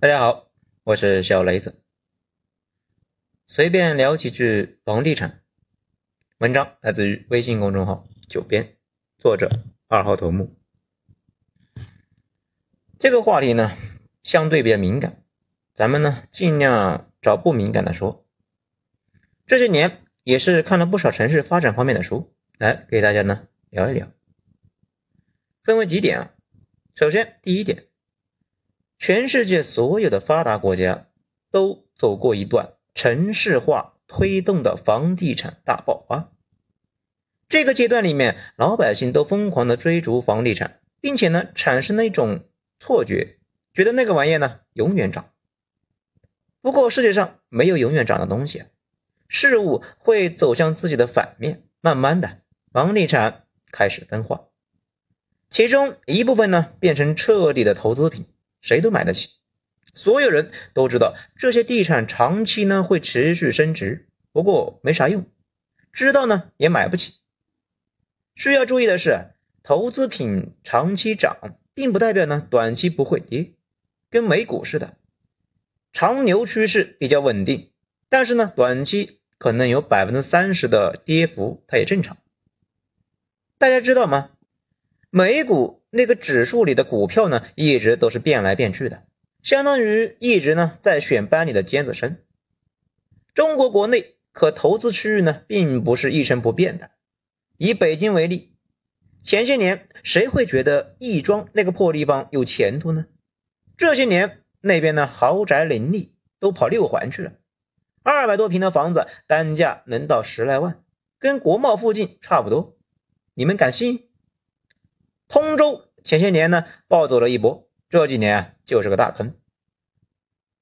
大家好，我是小雷子。随便聊几句房地产。文章来自于微信公众号“九编”，作者二号头目。这个话题呢，相对比较敏感，咱们呢尽量找不敏感的说。这些年也是看了不少城市发展方面的书，来给大家呢聊一聊。分为几点啊？首先，第一点。全世界所有的发达国家都走过一段城市化推动的房地产大爆发。这个阶段里面，老百姓都疯狂的追逐房地产，并且呢，产生了一种错觉，觉得那个玩意呢永远涨。不过世界上没有永远涨的东西，事物会走向自己的反面，慢慢的，房地产开始分化，其中一部分呢变成彻底的投资品。谁都买得起，所有人都知道这些地产长期呢会持续升值，不过没啥用，知道呢也买不起。需要注意的是，投资品长期涨，并不代表呢短期不会跌，跟美股似的，长牛趋势比较稳定，但是呢短期可能有百分之三十的跌幅，它也正常。大家知道吗？美股。那个指数里的股票呢，一直都是变来变去的，相当于一直呢在选班里的尖子生。中国国内可投资区域呢，并不是一成不变的。以北京为例，前些年谁会觉得亦庄那个破地方有前途呢？这些年那边呢豪宅林立，都跑六环去了，二百多平的房子单价能到十来万，跟国贸附近差不多。你们敢信？通州前些年呢暴走了一波，这几年啊就是个大坑。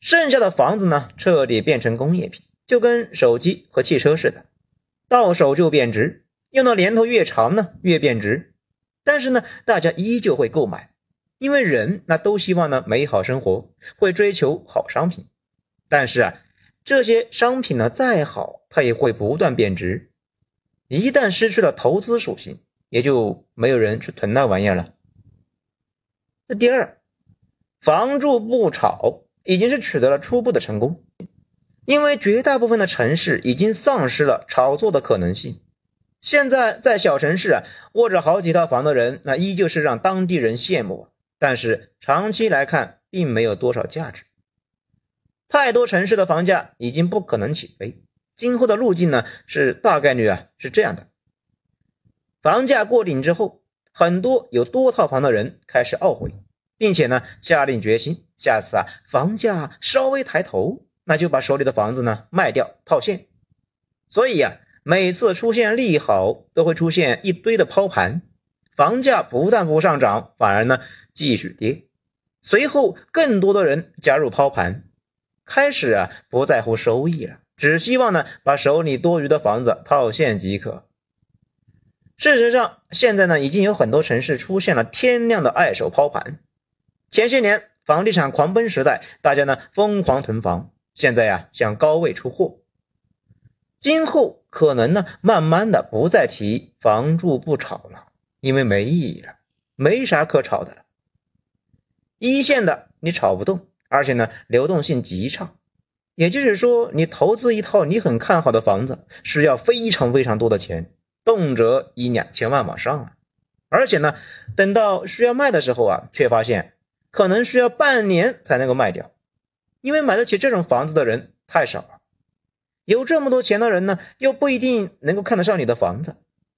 剩下的房子呢彻底变成工业品，就跟手机和汽车似的，到手就贬值，用的年头越长呢越贬值。但是呢大家依旧会购买，因为人那都希望呢美好生活，会追求好商品。但是啊这些商品呢再好，它也会不断贬值，一旦失去了投资属性。也就没有人去囤那玩意儿了。那第二，房住不炒已经是取得了初步的成功，因为绝大部分的城市已经丧失了炒作的可能性。现在在小城市啊，握着好几套房的人，那依旧是让当地人羡慕，但是长期来看，并没有多少价值。太多城市的房价已经不可能起飞，今后的路径呢，是大概率啊是这样的。房价过顶之后，很多有多套房的人开始懊悔，并且呢下定决心，下次啊房价稍微抬头，那就把手里的房子呢卖掉套现。所以呀，每次出现利好，都会出现一堆的抛盘，房价不但不上涨，反而呢继续跌。随后更多的人加入抛盘，开始啊不在乎收益了，只希望呢把手里多余的房子套现即可。事实上，现在呢，已经有很多城市出现了天量的二手抛盘。前些年房地产狂奔时代，大家呢疯狂囤房，现在呀想高位出货。今后可能呢，慢慢的不再提房住不炒了，因为没意义了，没啥可炒的了。一线的你炒不动，而且呢流动性极差，也就是说，你投资一套你很看好的房子，需要非常非常多的钱。动辄一两千万往上啊，而且呢，等到需要卖的时候啊，却发现可能需要半年才能够卖掉，因为买得起这种房子的人太少了。有这么多钱的人呢，又不一定能够看得上你的房子，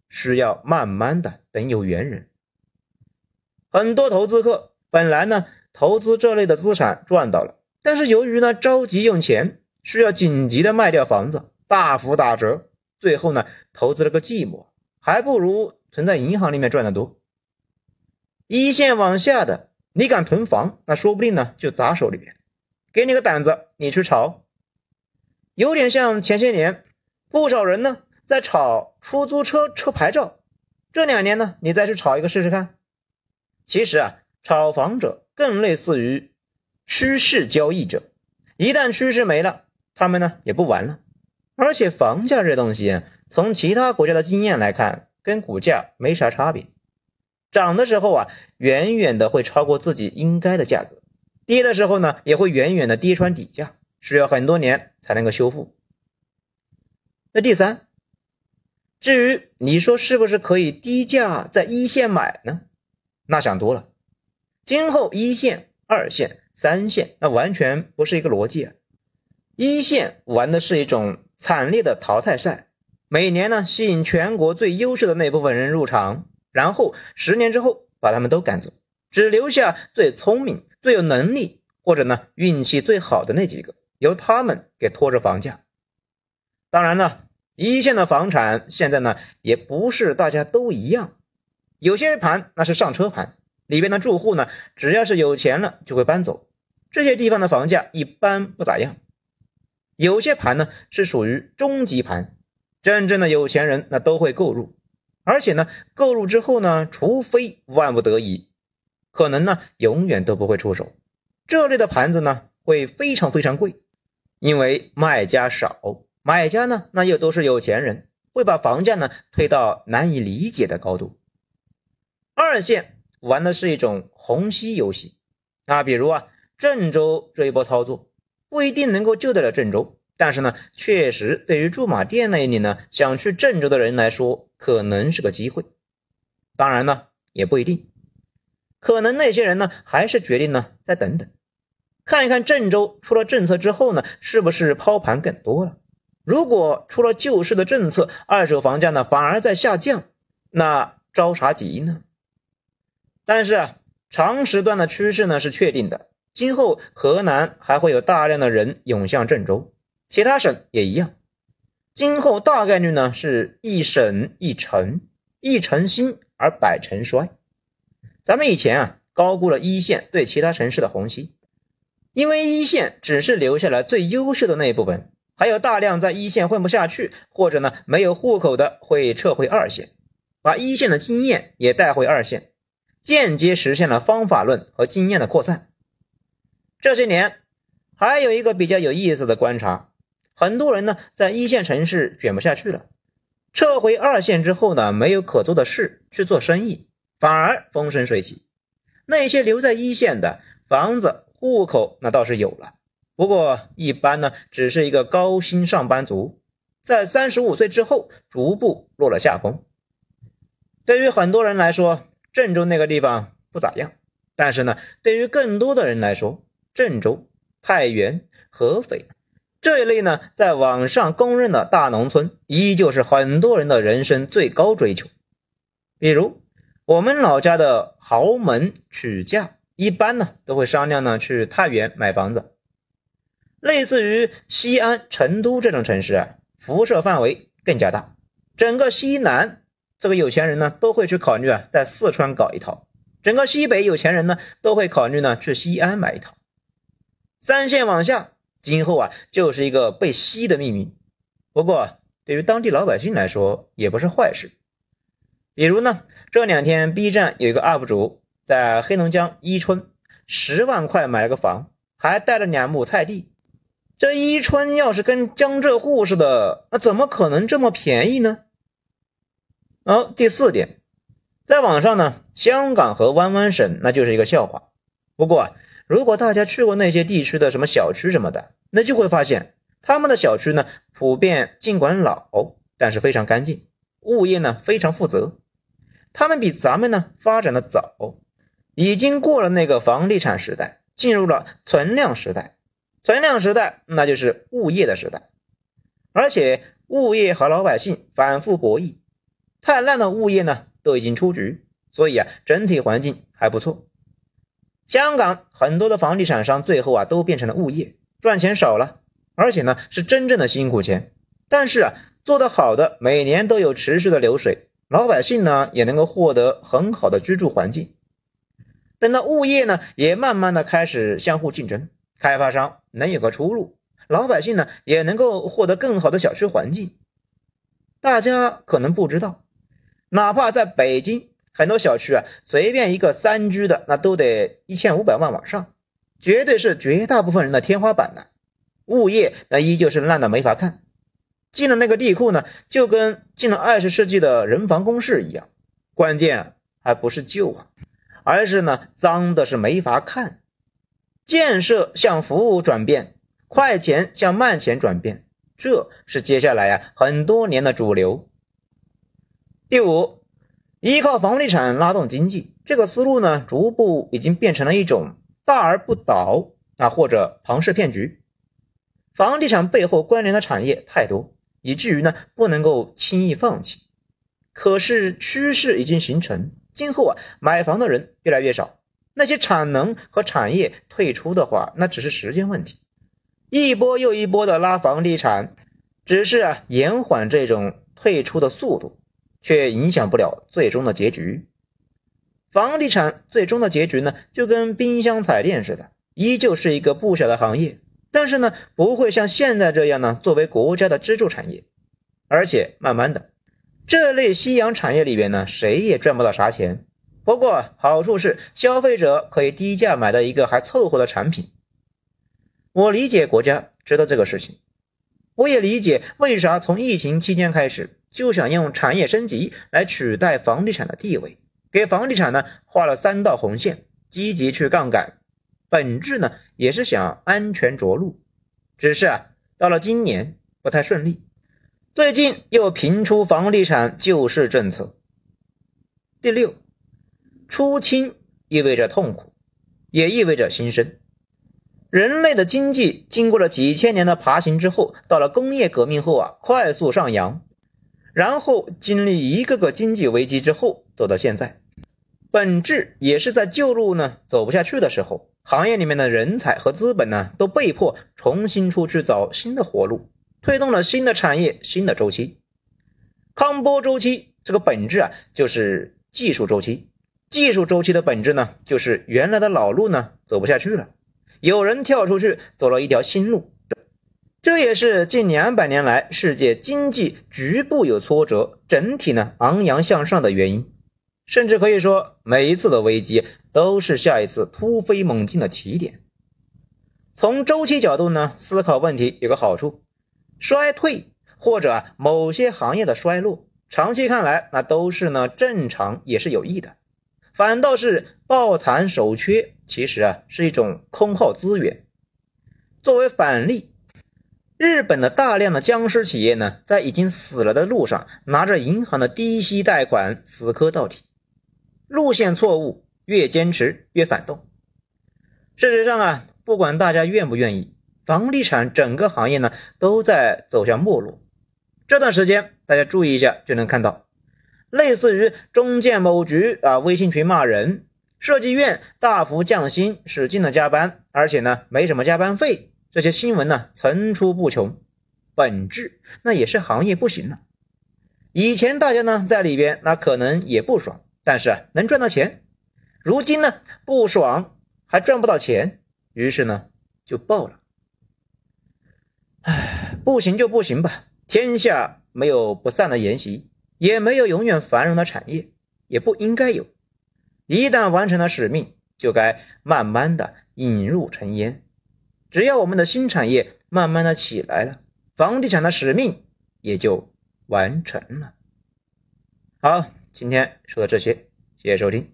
需要慢慢的等有缘人。很多投资客本来呢，投资这类的资产赚到了，但是由于呢着急用钱，需要紧急的卖掉房子，大幅打折。最后呢，投资了个寂寞，还不如存在银行里面赚的多。一线往下的，你敢囤房，那说不定呢就砸手里边，给你个胆子，你去炒。有点像前些年，不少人呢在炒出租车车牌照，这两年呢你再去炒一个试试看。其实啊，炒房者更类似于趋势交易者，一旦趋势没了，他们呢也不玩了。而且房价这东西，从其他国家的经验来看，跟股价没啥差别。涨的时候啊，远远的会超过自己应该的价格；跌的时候呢，也会远远的跌穿底价，需要很多年才能够修复。那第三，至于你说是不是可以低价在一线买呢？那想多了，今后一线、二线、三线，那完全不是一个逻辑啊。一线玩的是一种惨烈的淘汰赛，每年呢吸引全国最优秀的那部分人入场，然后十年之后把他们都赶走，只留下最聪明、最有能力或者呢运气最好的那几个，由他们给拖着房价。当然了，一线的房产现在呢也不是大家都一样，有些盘那是上车盘，里边的住户呢只要是有钱了就会搬走，这些地方的房价一般不咋样。有些盘呢是属于中级盘，真正的有钱人那都会购入，而且呢购入之后呢，除非万不得已，可能呢永远都不会出手。这类的盘子呢会非常非常贵，因为卖家少。买家呢，那又都是有钱人，会把房价呢推到难以理解的高度。二线玩的是一种虹吸游戏，啊，比如啊郑州这一波操作，不一定能够救得了郑州，但是呢，确实对于驻马店那里呢想去郑州的人来说，可能是个机会。当然呢，也不一定，可能那些人呢还是决定呢再等等，看一看郑州出了政策之后呢，是不是抛盘更多了。如果出了救市的政策，二手房价呢反而在下降，那着啥急呢？但是啊，长时段的趋势呢是确定的，今后河南还会有大量的人涌向郑州，其他省也一样。今后大概率呢是一省一城，一城兴而百城衰。咱们以前啊高估了一线对其他城市的虹吸，因为一线只是留下来最优秀的那一部分。还有大量在一线混不下去，或者呢没有户口的会撤回二线，把一线的经验也带回二线，间接实现了方法论和经验的扩散。这些年还有一个比较有意思的观察，很多人呢在一线城市卷不下去了，撤回二线之后呢没有可做的事去做生意，反而风生水起。那些留在一线的房子、户口那倒是有了。不过，一般呢，只是一个高薪上班族，在三十五岁之后逐步落了下风。对于很多人来说，郑州那个地方不咋样，但是呢，对于更多的人来说，郑州、太原、合肥这一类呢，在网上公认的大农村，依旧是很多人的人生最高追求。比如我们老家的豪门娶嫁，一般呢都会商量呢去太原买房子。类似于西安、成都这种城市啊，辐射范围更加大。整个西南，这个有钱人呢都会去考虑啊，在四川搞一套；整个西北有钱人呢都会考虑呢去西安买一套。三线往下，今后啊就是一个被吸的命运。不过对于当地老百姓来说也不是坏事。比如呢，这两天 B 站有一个 UP 主在黑龙江伊春十万块买了个房，还带了两亩菜地。这伊春要是跟江浙沪似的，那怎么可能这么便宜呢？哦，第四点，在网上呢，香港和湾湾省那就是一个笑话。不过，如果大家去过那些地区的什么小区什么的，那就会发现他们的小区呢，普遍尽管老，但是非常干净，物业呢非常负责。他们比咱们呢发展的早，已经过了那个房地产时代，进入了存量时代。存量时代，那就是物业的时代，而且物业和老百姓反复博弈，太烂的物业呢都已经出局，所以啊整体环境还不错。香港很多的房地产商最后啊都变成了物业，赚钱少了，而且呢是真正的辛苦钱，但是啊做得好的每年都有持续的流水，老百姓呢也能够获得很好的居住环境。等到物业呢也慢慢的开始相互竞争。开发商能有个出路，老百姓呢也能够获得更好的小区环境。大家可能不知道，哪怕在北京，很多小区啊，随便一个三居的那都得一千五百万往上，绝对是绝大部分人的天花板呢。物业那依旧是烂的没法看，进了那个地库呢，就跟进了二十世纪的人防工事一样。关键还不是旧啊，而是呢脏的是没法看。建设向服务转变，快钱向慢钱转变，这是接下来啊很多年的主流。第五，依靠房地产拉动经济，这个思路呢，逐步已经变成了一种大而不倒啊，或者庞氏骗局。房地产背后关联的产业太多，以至于呢不能够轻易放弃。可是趋势已经形成，今后啊买房的人越来越少。那些产能和产业退出的话，那只是时间问题。一波又一波的拉房地产，只是啊延缓这种退出的速度，却影响不了最终的结局。房地产最终的结局呢，就跟冰箱彩电似的，依旧是一个不小的行业，但是呢，不会像现在这样呢作为国家的支柱产业。而且慢慢的，这类夕阳产业里边呢，谁也赚不到啥钱。不过好处是，消费者可以低价买到一个还凑合的产品。我理解国家知道这个事情，我也理解为啥从疫情期间开始就想用产业升级来取代房地产的地位，给房地产呢画了三道红线，积极去杠杆，本质呢也是想安全着陆。只是啊，到了今年不太顺利，最近又频出房地产救市政策。第六。出清意味着痛苦，也意味着新生。人类的经济经过了几千年的爬行之后，到了工业革命后啊，快速上扬，然后经历一个个经济危机之后，走到现在，本质也是在旧路呢走不下去的时候，行业里面的人才和资本呢都被迫重新出去找新的活路，推动了新的产业、新的周期。康波周期这个本质啊，就是技术周期。技术周期的本质呢，就是原来的老路呢走不下去了，有人跳出去走了一条新路，这也是近两百年来世界经济局部有挫折，整体呢昂扬向上的原因。甚至可以说，每一次的危机都是下一次突飞猛进的起点。从周期角度呢思考问题有个好处，衰退或者某些行业的衰落，长期看来那都是呢正常也是有益的。反倒是抱残守缺，其实啊是一种空耗资源。作为反例，日本的大量的僵尸企业呢，在已经死了的路上，拿着银行的低息贷款死磕到底。路线错误，越坚持越反动。事实上啊，不管大家愿不愿意，房地产整个行业呢都在走向没落。这段时间大家注意一下，就能看到。类似于中建某局啊，微信群骂人，设计院大幅降薪，使劲的加班，而且呢没什么加班费，这些新闻呢层出不穷。本质那也是行业不行了。以前大家呢在里边那可能也不爽，但是能赚到钱。如今呢不爽还赚不到钱，于是呢就爆了。唉，不行就不行吧，天下没有不散的筵席。也没有永远繁荣的产业，也不应该有。一旦完成了使命，就该慢慢的引入尘烟。只要我们的新产业慢慢的起来了，房地产的使命也就完成了。好，今天说的这些，谢谢收听。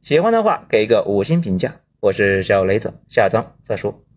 喜欢的话给一个五星评价。我是小雷子，下章再说。